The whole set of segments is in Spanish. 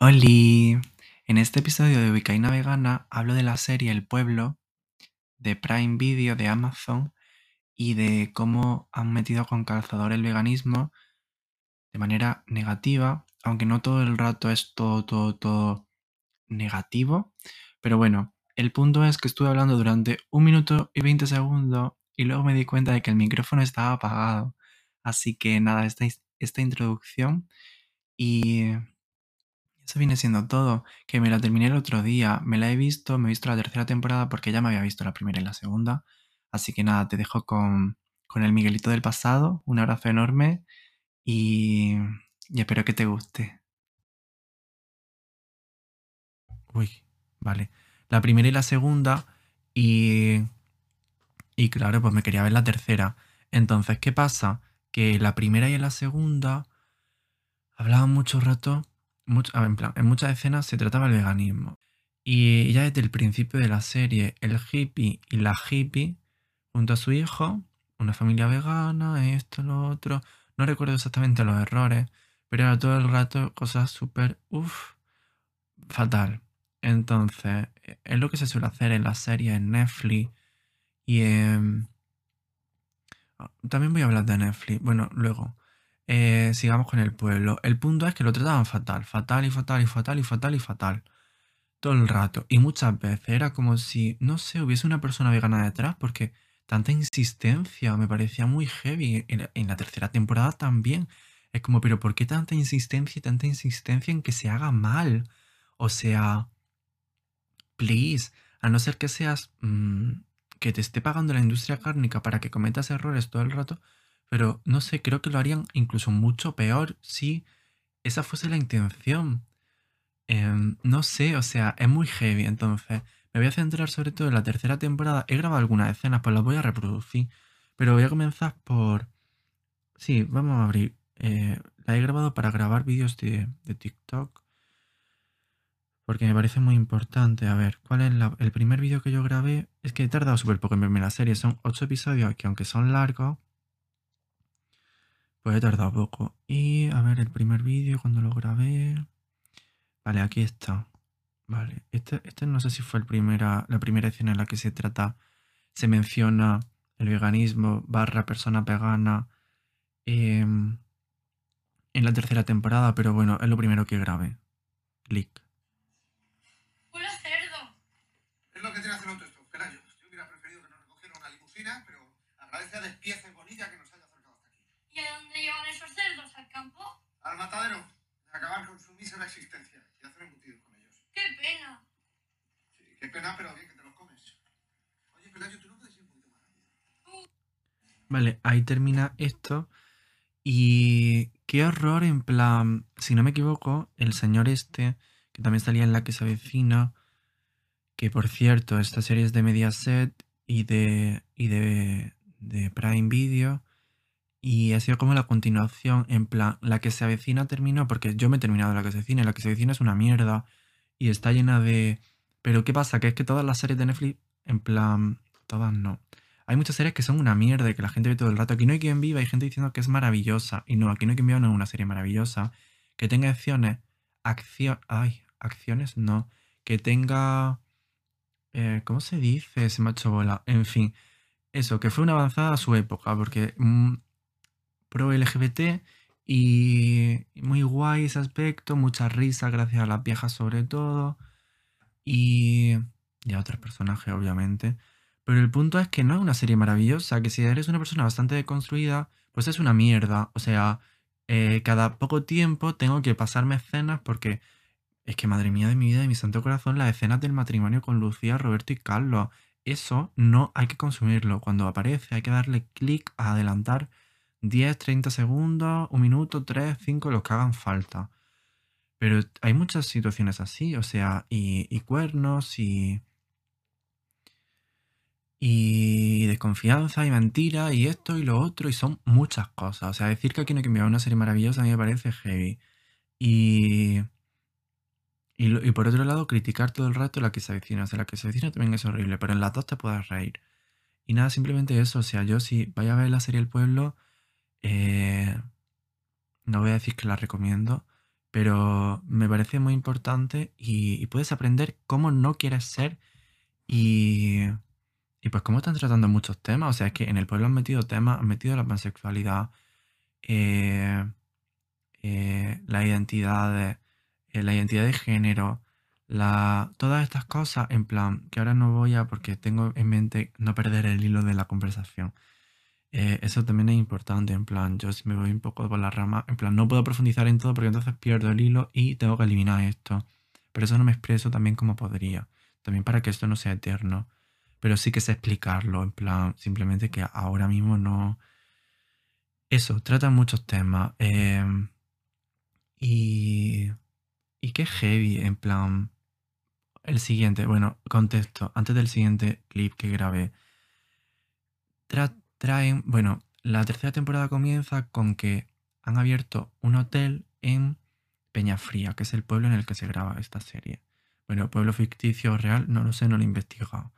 Oli, en este episodio de Vicaína Vegana hablo de la serie El Pueblo de Prime Video de Amazon y de cómo han metido con calzador el veganismo de manera negativa, aunque no todo el rato es todo, todo, todo negativo. Pero bueno, el punto es que estuve hablando durante un minuto y 20 segundos y luego me di cuenta de que el micrófono estaba apagado. Así que nada, esta, esta introducción y eso viene siendo todo, que me la terminé el otro día, me la he visto, me he visto la tercera temporada porque ya me había visto la primera y la segunda. Así que nada, te dejo con, con el Miguelito del pasado, un abrazo enorme y, y espero que te guste. Uy, vale. La primera y la segunda y... Y claro, pues me quería ver la tercera. Entonces, ¿qué pasa? Que la primera y la segunda hablaban mucho rato en, muchas escenas se trataba el veganismo. Y ya desde el principio de la serie, el hippie y la hippie, junto a su hijo, una familia vegana, esto, lo otro. No recuerdo exactamente los errores, pero era todo el rato cosas súper, uff, fatal. Entonces, es lo que se suele hacer en las series en Netflix y en... También voy a hablar de Netflix, bueno, luego. Eh, sigamos con el pueblo. El punto es que lo trataban fatal, fatal y fatal y fatal y fatal y fatal. Todo el rato. Y muchas veces era como si, no sé, hubiese una persona vegana detrás porque tanta insistencia me parecía muy heavy. En, la tercera temporada también. Es como, pero ¿por qué tanta insistencia y tanta insistencia en que se haga mal? O sea, please, a no ser que seas... Mm, que te esté pagando la industria cárnica para que cometas errores todo el rato, pero no sé, creo que lo harían incluso mucho peor si esa fuese la intención. Em, no sé, o sea, es muy heavy. Entonces, me voy a centrar sobre todo en la tercera temporada. He grabado algunas escenas, pues las voy a reproducir. Pero voy a comenzar por... Sí, vamos a abrir. Eh, la he grabado para grabar vídeos de, TikTok. Porque me parece muy importante. A ver, ¿cuál es el primer vídeo que yo grabé? Es que he tardado súper poco en verme la serie. Son ocho episodios que aunque son largos, pues he tardado poco. Y a ver, el primer vídeo cuando lo grabé. Vale, aquí está. Vale, este, este no sé si fue el primera, la primera escena en la que se trata, se menciona el veganismo barra persona vegana em, en la tercera temporada, pero bueno, es lo primero que grabé. Click. ¡Hola, cerdo! Es lo que tiene que hacer esto, Pelayo. Yo hubiera preferido que nos recogieran una limusina, pero agradece a Despieza y Bonilla que nos ¿Y a dónde llevan esos cerdos? ¿Al campo? Al matadero. De acabar con su mísera existencia y hacer embutidos con ellos. ¡Qué pena! Sí, qué pena, pero bien que te los comes. Oye, Pelayo, ¿tú no puedes ir un poquito más rápido? Vale, ahí termina esto. Y qué horror, en plan, si no me equivoco, el señor este, que también salía en la que se avecina, que por cierto, esta serie es de Mediaset y de, y de, de Prime Video. Y ha sido como la continuación, en plan, la que se avecina terminó, porque yo me he terminado la que se avecina, la que se avecina es una mierda y está llena de... Pero ¿qué pasa? Que es que todas las series de Netflix, en plan, todas no. Hay muchas series que son una mierda y que la gente ve todo el rato. Aquí no hay quien viva, hay gente diciendo que es maravillosa. Y no, aquí no hay quien viva, no es una serie maravillosa. Que tenga acciones, acción, ay, acciones no. Que tenga... Eh, ¿Cómo se dice? Se me ha hecho bola. En fin, eso, que fue una avanzada a su época, porque mm, pro LGBT y muy guay ese aspecto, mucha risa gracias a las viejas sobre todo y, y a otros personajes obviamente. Pero el punto es que no es una serie maravillosa, que si eres una persona bastante deconstruida, pues es una mierda. O sea, eh, cada poco tiempo tengo que pasarme escenas porque es que madre mía de mi vida y mi santo corazón, las escenas del matrimonio con Lucía, Roberto y Carlos. Eso no hay que consumirlo. Cuando aparece hay que darle clic a adelantar 10, 30 segundos, un minuto, 3, 5, los que hagan falta. Pero hay muchas situaciones así, o sea, y, cuernos y, y desconfianza y mentira y esto y lo otro y son muchas cosas. O sea, decir que aquí no hay que enviar una serie maravillosa a mí me parece heavy. Y, y, por otro lado, criticar todo el rato la que se avecina. O sea, la que se avecina también es horrible, pero en las dos te puedes reír. Y nada, simplemente eso. O sea, yo si vaya a ver la serie El Pueblo, eh, no voy a decir que la recomiendo, pero me parece muy importante y, puedes aprender cómo no quieres ser y, y pues cómo están tratando muchos temas. O sea, es que en el pueblo han metido temas, han metido la pansexualidad, eh, eh, la identidad de, eh, la identidad de género, la, todas estas cosas, en plan, que ahora no voy a, porque tengo en mente no perder el hilo de la conversación. Eh, eso también es importante, en plan, yo si me voy un poco por la rama, en plan, no puedo profundizar en todo porque entonces pierdo el hilo y tengo que eliminar esto. Pero eso no me expreso también como podría. También para que esto no sea eterno. Pero sí que sé explicarlo, en plan, simplemente que ahora mismo no... Eso, trata muchos temas. em, y... Y qué heavy, en plan... El siguiente, bueno, contexto. Antes del siguiente clip que grabé, tra- traen, bueno, la tercera temporada comienza con que han abierto un hotel en Peñafría, que es el pueblo en el que se graba esta serie. Bueno, pueblo ficticio o real, no lo sé, no lo he investigado.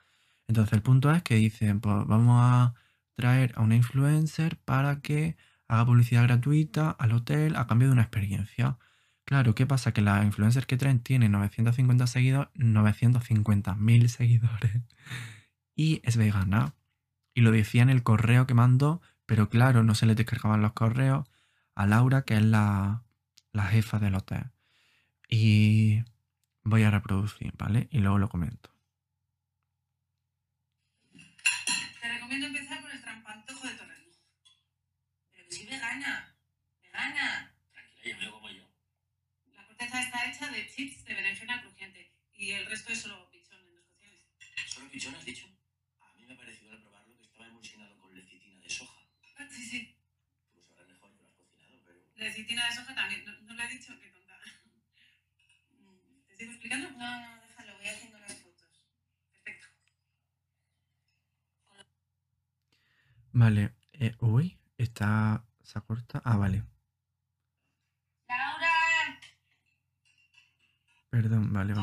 Entonces el punto es que dicen, pues vamos a traer a una influencer para que haga publicidad gratuita al hotel a cambio de una experiencia. Claro, ¿qué pasa? Que la influencer que traen tiene 950 seguidores, 950.000 seguidores y es vegana. Y lo decía en el correo que mandó, pero claro, no se le descargaban los correos a Laura, que es la, la jefa del hotel. Y voy a reproducir, ¿vale? Y luego lo comento. Te recomiendo empezar por el trampantojo de Torreno. Pero que soy vegana. Vegana. Tranquila, yo me lo como yo. La corteza está hecha de chips de berenjena crujiente. Y el resto es solo pichón en dos cocciones. ¿Solo pichón has dicho? A mí me ha parecido al probarlo que estaba emulsionado con lecitina de soja. Ah, Sí, sí. Tú lo sabrás mejor que lo has cocinado, pero... Lecitina de soja también. No, no lo he dicho, qué tonta. Mm, ¿Te sigo explicando? No, no, déjalo. Voy haciendo las fotos. Perfecto. Vale. eh, uy, está... ¿Se ha cortado? Ah, vale. ¡Laura! Perdón, vale,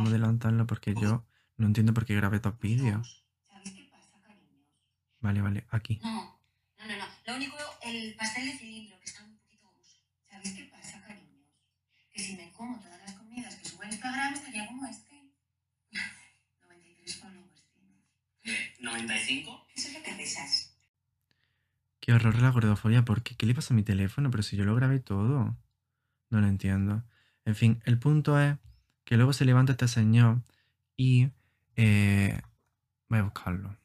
porque yo no entiendo por qué grabé dos vídeos. ¿Sabéis qué pasa, cariños? Vale, vale, aquí. No, no, no, no. Lo único, el pastel de cilindro, que está un poquito gomoso. ¿Sabéis qué pasa, cariños? Que si me como todas las comidas que subo a Instagram, estaría como este. 93 followers tiene. ¿Qué? ¿95? Eso es lo que pesas. Qué horror la gordofobia, porque ¿qué le pasa a mi teléfono? Pero si yo lo grabé todo. No lo entiendo. En fin, el punto es que luego se levanta este señor y... eh, voy a buscarlo.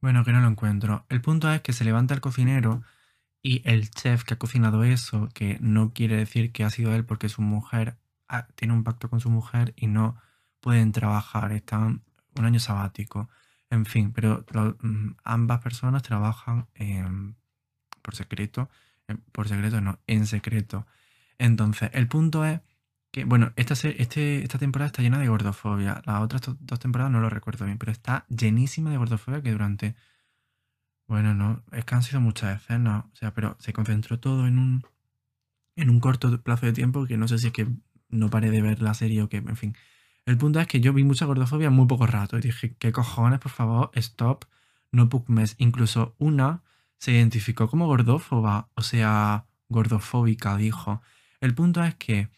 Bueno, que no lo encuentro. El punto es que se levanta el cocinero y el chef que ha cocinado eso, que no quiere decir que ha sido él porque su mujer ah, tiene un pacto con su mujer y no pueden trabajar, están un año sabático. En fin, pero mm, ambas personas trabajan em, por secreto. em, por secreto, no, en secreto. Entonces, el punto es bueno, este, esta temporada está llena de gordofobia. Las otras dos temporadas no lo recuerdo bien, pero está llenísima de gordofobia que durante. Bueno, no, es que han sido muchas escenas. O sea, pero se concentró todo en un. en un corto plazo de tiempo que no sé si es que no paré de ver la serie o que, en fin. El punto es que yo vi mucha gordofobia en muy poco rato y dije, ¿qué cojones, por favor? Stop, no mes. Incluso una se identificó como gordófoba, o sea, gordofóbica, dijo. El punto es que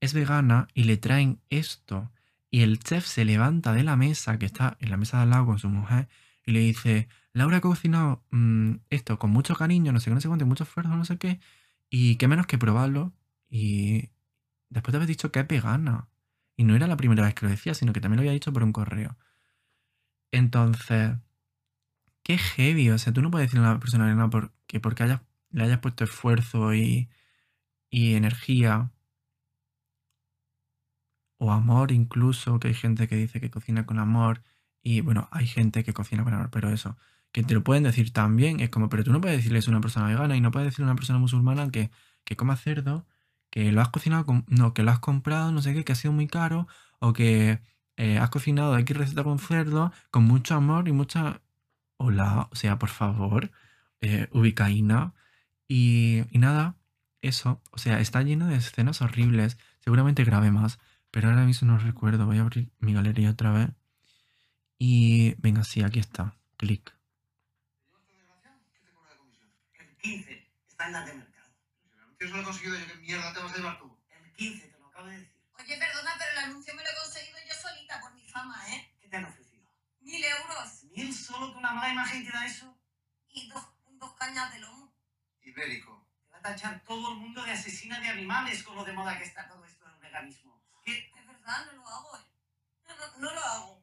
es vegana y le traen esto. Y el chef se levanta de la mesa, que está en la mesa de al lado con su mujer, y le dice, Laura ha cocinado mm, esto con mucho cariño, no sé qué, no sé cuánto, mucho esfuerzo, no sé qué, y qué menos que probarlo. Y después de haber dicho que es vegana. Y no era la primera vez que lo decía, sino que también lo había dicho por un correo. Entonces, qué heavy. O sea, tú no puedes decirle a una persona vegana por- que porque le hayas puesto esfuerzo y, y energía o amor incluso, que hay gente que dice que cocina con amor y bueno, hay gente que cocina con amor, pero eso, que te lo pueden decir también, es como, pero tú no puedes decirle eso a una persona vegana y no puedes decirle a una persona musulmana que, que coma cerdo, que lo has cocinado, con, no, que lo has comprado, no sé qué, que ha sido muy caro, o que eh, has cocinado X receta con cerdo, con mucho amor y mucha... Hola, o sea, por favor, eh, ubicaína. Y, y nada, eso, o sea, está lleno de escenas horribles, seguramente grave más, pero ahora mismo no recuerdo, voy a abrir mi galería otra vez. Y venga, sí, aquí está, clic. ¿Te llevas tu desgraciado? ¿Qué te cobra de comisión? El 15 está en las de mercado. Si el anuncio se lo he conseguido yo, ¿qué mierda te vas a llevar tú? El perdona, pero el anuncio me lo he conseguido yo solita por mi fama, ¿eh? ¿Qué te han ofrecido? Mil euros ¿Mil solo con la mala imagen que da eso? y dos, dos cañas de lomo. Ibérico. Te va a tachar todo el mundo de asesina de animales con lo de moda que está todo esto del veganismo. Verdad, no lo hago, ¿eh? No, no, no lo hago.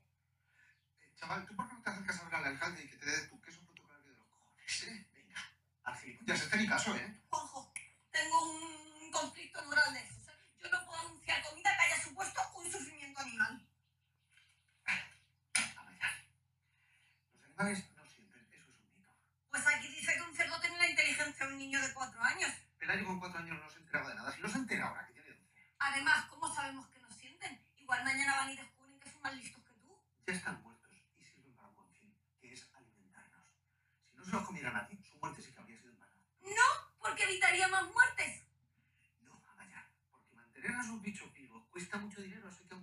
Eh, chaval, ¿tú por qué no te acercas a ver al alcalde y que te dé tu queso protocolario de los cojones, eh? Venga. Al gilipollas, este ni caso, ¿eh? Juanjo, tengo un conflicto moral de eso. ¿sabes? Yo no puedo anunciar comida que haya supuesto un sufrimiento animal. A ver. Los animales no sienten, eso es un mito. Pues aquí dice que un cerdo tiene la inteligencia de un niño de cuatro años. Pelayo con cuatro años no se enteraba de nada. Si no se entera ahora, que tiene 11. Además, ¿cómo sabemos que no sienten? Igual mañana van y descubren que son más listos que tú. Ya están muertos y sirven para un buen fin, que es alimentarnos. Si no se los comieran a ti, su muerte sí que habría sido en vano. Porque evitaría más muertes. No, Amaya, porque mantener a esos bichos vivos cuesta mucho dinero, así que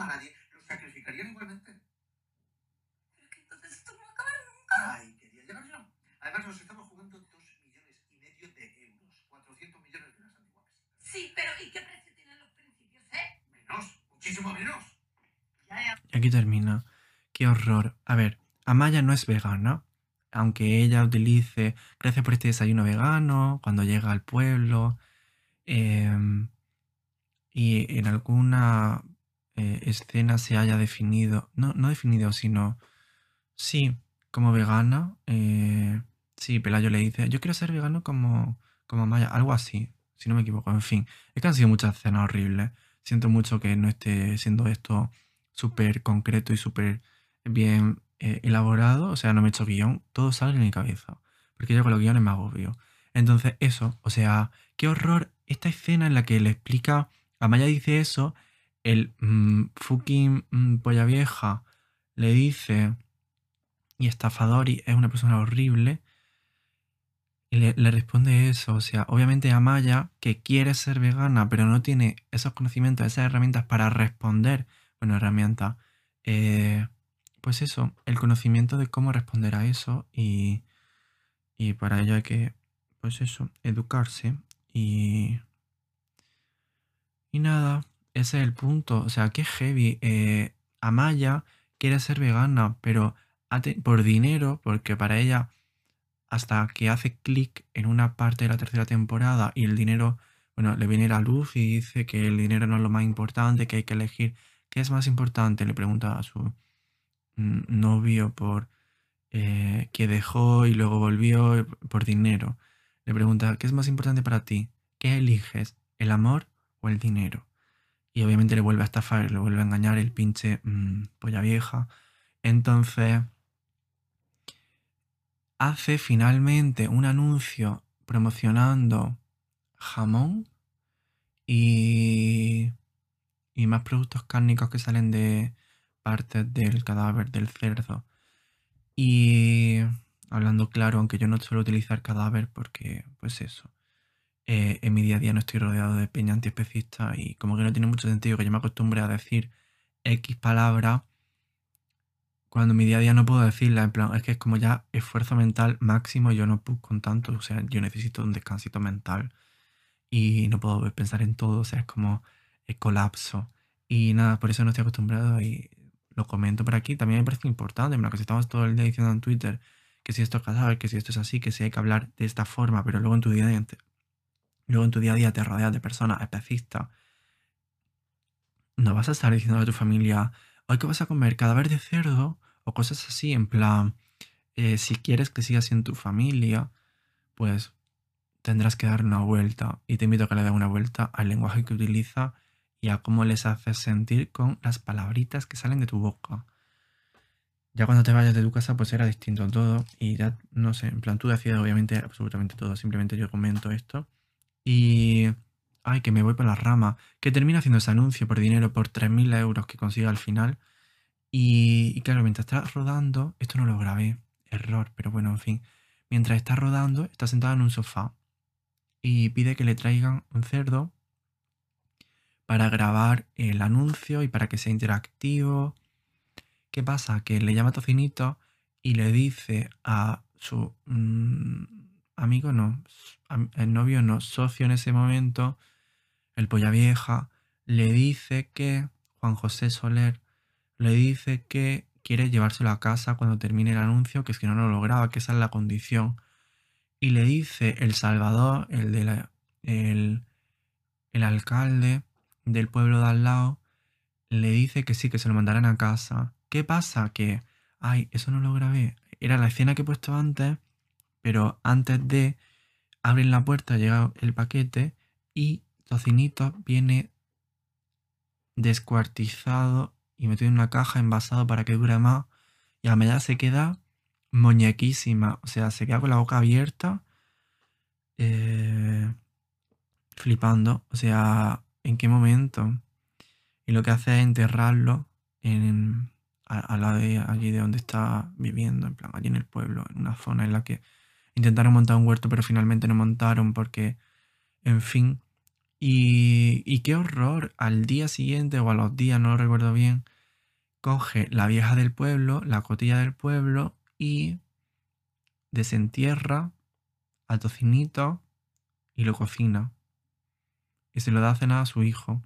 coma nadie, los sacrificarían igualmente. Pero es que entonces esto no va a acabar nunca. Ay, quería llegar yo. Además, nos estamos jugando dos millones y medio de euros. 400 millones de las antiguas. Sí, pero ¿y qué precio tienen los principios, eh? Menos, muchísimo menos. Ya, ya. Y aquí termina. Qué horror. A ver, Amaya no es vegana, aunque ella utilice, gracias por este desayuno vegano, cuando llega al pueblo, em, y en alguna eh, escena se haya definido, no, no definido, sino, sí, como vegana, eh, sí, Pelayo le dice, yo quiero ser vegano como, como Amaya, algo así, si no me equivoco, en fin, es que han sido muchas escenas horribles, siento mucho que no esté siendo esto súper concreto y súper bien eh, elaborado, o sea, no me he hecho guion, todo sale en mi cabeza, porque yo con los guiones me agobio. Entonces, eso, o sea, qué horror esta escena en la que le explica, Amaya dice eso, el mm, fucking mm, polla vieja le dice, y estafador y es una persona horrible, y le, le responde eso, o sea, obviamente Amaya, que quiere ser vegana, pero no tiene esos conocimientos, esas herramientas para responder, bueno, herramientas, eh, pues eso, el conocimiento de cómo responder a eso y, y para ello hay que, pues eso, educarse y... Y nada, ese es el punto, o sea, qué heavy. eh, Amaya quiere ser vegana, pero por dinero, porque para ella, hasta que hace clic en una parte de la tercera temporada y el dinero, bueno, le viene la luz y dice que el dinero no es lo más importante, que hay que elegir qué es más importante, le pregunta a su mm, novio por eh, que dejó y luego volvió por dinero. Le pregunta, ¿qué es más importante para ti? ¿Qué eliges? ¿El amor o el dinero? Y obviamente le vuelve a estafar, le vuelve a engañar el pinche mm, polla vieja. Entonces, hace finalmente un anuncio promocionando jamón y, y más productos cárnicos que salen de partes del cadáver del cerdo. Y hablando claro, aunque yo no suelo utilizar cadáver porque, pues eso, eh, en mi día a día no estoy rodeado de peña antiespecista y como que no tiene mucho sentido que yo me acostumbre a decir X palabra cuando en mi día a día no puedo decirla, en plan, es que es como ya esfuerzo mental máximo, yo no puedo con tanto, o sea, yo necesito un descansito mental y no puedo pensar en todo, o sea, es como el colapso. Y nada, por eso no estoy acostumbrado y lo comento por aquí. También me parece importante, en plan, que si estamos todo el día diciendo en Twitter que si esto es cadáver, que si esto es así, que si hay que hablar de esta forma, pero luego en tu día luego en tu día, a día te rodeas de personas especistas, no vas a estar diciendo a tu familia, hoy que vas a comer cadáver de cerdo o cosas así, en plan, eh, si quieres que sigas en tu familia, pues tendrás que dar una vuelta. Y te invito a que le des una vuelta al lenguaje que utiliza y a cómo les haces sentir con las palabritas que salen de tu boca. Ya cuando te vayas de tu casa, pues era distinto todo. Y ya, no sé, en plan, tú decides obviamente absolutamente todo. Simplemente yo comento esto. Y. Ay, que me voy por la rama. Que termina haciendo ese anuncio por dinero por 3.000 euros que consiga al final. Y, claro, mientras está rodando, esto no lo grabé, error, pero bueno, en fin. Mientras está rodando, está sentada en un sofá y pide que le traigan un cerdo para grabar el anuncio y para que sea interactivo. ¿Qué pasa? Que le llama Tocinito y le dice a su mm, amigo, no, el novio no, socio en ese momento, el polla vieja, le dice que, Juan José Soler, le dice que quiere llevárselo a casa cuando termine el anuncio, que es que no lo lograba, que esa es la condición. Y le dice el Salvador, el, de la- el, el alcalde del pueblo de al lado, le dice que sí, que se lo mandarán a casa. ¿Qué pasa? Que, ay, eso no lo grabé. Era la escena que he puesto antes, pero antes de abren la puerta, llega el paquete y Tocinito viene descuartizado y metido en una caja, envasado para que dure más. Y a medida se queda muñequísima, o sea, se queda con la boca abierta, eh, flipando. O sea, ¿en qué momento? Y lo que hace es enterrarlo en, a, a la de allí de donde está viviendo, en plan, allí en el pueblo, en una zona en la que intentaron montar un huerto, pero finalmente no montaron porque, en fin. Y, y qué horror, al día siguiente o a los días, no lo recuerdo bien, coge la vieja del pueblo, la cotilla del pueblo y desentierra al tocinito y lo cocina. Y se lo da a cenar a su hijo.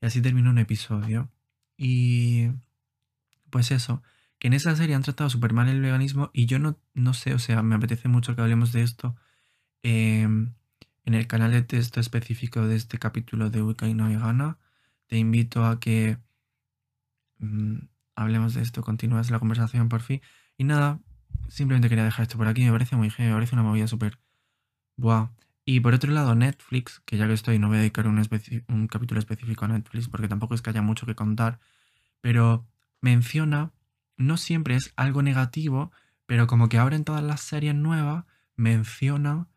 Y así termina un episodio. Y pues eso, en esa serie han tratado súper mal el veganismo y yo no, no sé, o sea, me apetece mucho que hablemos de esto em, en el canal de texto específico de este capítulo de Wicca y no vegana. Te invito a que mm, hablemos de esto, continúes la conversación por fin. Y nada, simplemente quería dejar esto por aquí, me parece muy heavy, me parece una movida súper... Buah. Y por otro lado, Netflix, que ya que estoy, no voy a dedicar un capítulo específico a Netflix porque tampoco es que haya mucho que contar, pero menciona, no siempre es algo negativo, pero como que ahora en todas las series nuevas menciona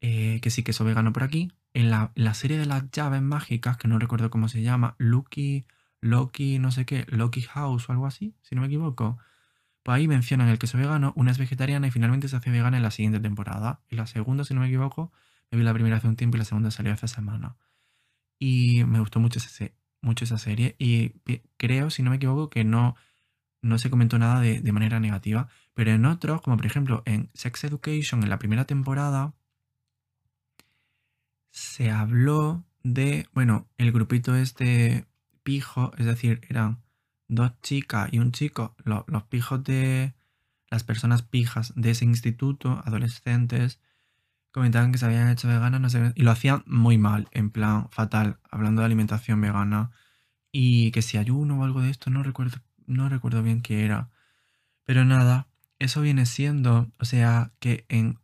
eh, que sí, que soy vegano por aquí. En la, la serie de las llaves mágicas, que no recuerdo cómo se llama, Lucky, Loki, no sé qué, Loki House o algo así, si no me equivoco. Pues ahí mencionan el queso vegano, una es vegetariana y finalmente se hace vegana en la siguiente temporada. Y la segunda, si no me equivoco, me vi la primera hace un tiempo y la segunda salió hace semana. Y me gustó mucho, ese, mucho esa serie. Y creo, si no me equivoco, que no, no se comentó nada de, de manera negativa. Pero en otros, como por ejemplo en Sex Education, en la primera temporada, se habló de, bueno, el grupito este pijo, es decir, eran dos chicas y un chico, lo- los pijos de las personas pijas de ese instituto, adolescentes, comentaban que se habían hecho veganas, no sé, y lo hacían muy mal, en plan fatal, hablando de alimentación vegana, y que si ayuno o algo de esto, no recuerdo, no recuerdo bien qué era. Pero nada, eso viene siendo, o sea, que en,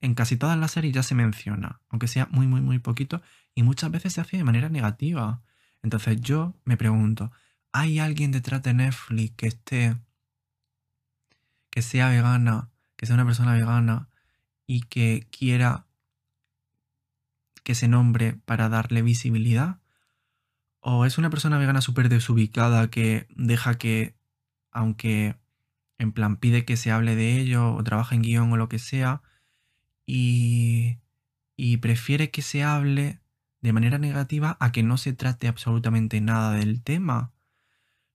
en casi todas las series ya se menciona, aunque sea muy, muy, muy poquito, y muchas veces se hace de manera negativa. Entonces yo me pregunto, ¿hay alguien detrás de Netflix que esté, que sea vegana, que sea una persona vegana y que quiera que se nombre para darle visibilidad? ¿O es una persona vegana súper desubicada que deja que, aunque en plan pide que se hable de ello o trabaja en guion o lo que sea, y, y prefiere que se hable de manera negativa a que no se trate absolutamente nada del tema?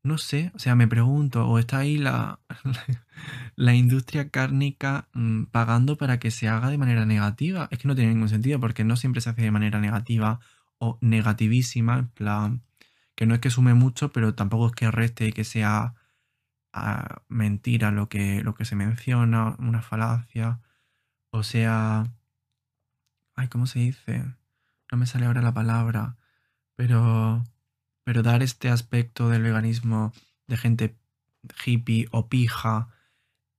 No sé, o sea, me pregunto, ¿o está ahí la, la industria cárnica mm, pagando para que se haga de manera negativa? Es que no tiene ningún sentido porque no siempre se hace de manera negativa o negativísima, en plan, que no es que sume mucho, pero tampoco es que reste y que sea ah, mentira lo que, lo que se menciona, una falacia. O sea, ay, ¿cómo se dice? No me sale ahora la palabra, pero, pero dar este aspecto del veganismo de gente hippie o pija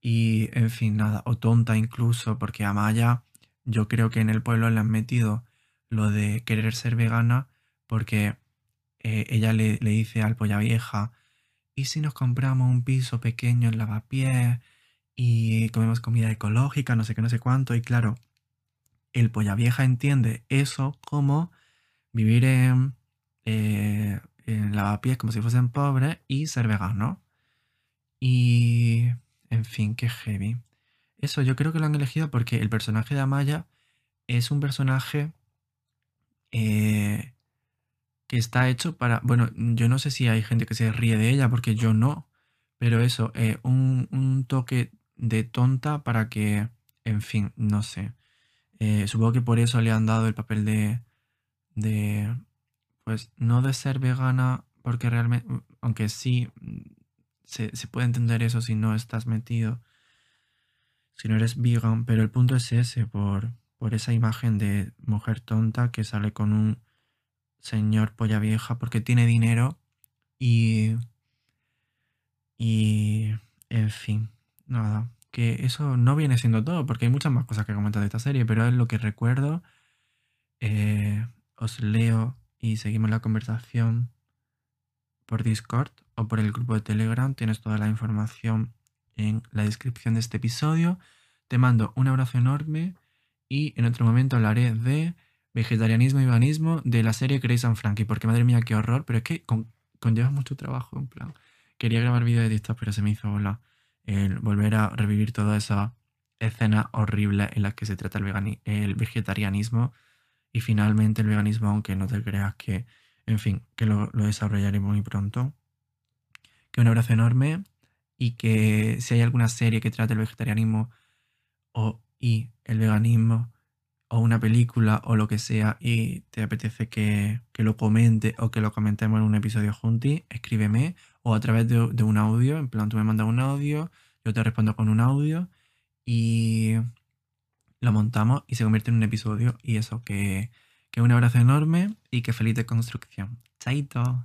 y, en fin, nada, o tonta incluso, porque a Maya yo creo que en el pueblo le han metido lo de querer ser vegana porque eh, ella le, le dice al polla vieja, ¿y si nos compramos un piso pequeño en Lavapiés y comemos comida ecológica, no sé qué, no sé cuánto? Y claro, el polla vieja entiende eso como vivir en, eh, en Lavapiés como si fuesen pobres y ser vegano. Y, en fin, qué heavy. Eso yo creo que lo han elegido porque el personaje de Amaya es un personaje eh, que está hecho para... Bueno, yo no sé si hay gente que se ríe de ella porque yo no. Pero eso, eh, un, un toque de tonta para que, en fin, no sé. Eh, supongo que por eso le han dado el papel de, de pues no de ser vegana, porque realmente, aunque sí se, se puede entender eso si no estás metido, si no eres vegan, pero el punto es ese, por, por esa imagen de mujer tonta que sale con un señor polla vieja porque tiene dinero y... Y... En fin, nada. Que eso no viene siendo todo, porque hay muchas más cosas que comentar de esta serie, pero es lo que recuerdo. Eh, os leo y seguimos la conversación por Discord o por el grupo de Telegram. Tienes toda la información en la descripción de este episodio. Te mando un abrazo enorme y en otro momento hablaré de vegetarianismo y veganismo de la serie Grace and Frankie, porque madre mía, qué horror, pero es que con, conlleva mucho trabajo, en plan. Quería grabar vídeo de esto, pero se me hizo bola el volver a revivir toda esa escena horrible en la que se trata el, vegani- el vegetarianismo y finalmente el veganismo, aunque no te creas que, en fin, que lo, lo desarrollaré muy pronto. Que un abrazo enorme y que si hay alguna serie que trate el vegetarianismo o y el veganismo o una película o lo que sea y te apetece que, que lo comente o que lo comentemos en un episodio juntos, escríbeme o a través de, un audio, en plan tú me mandas un audio, yo te respondo con un audio y lo montamos y se convierte en un episodio y eso, que, que un abrazo enorme y que feliz de construcción. Chaito.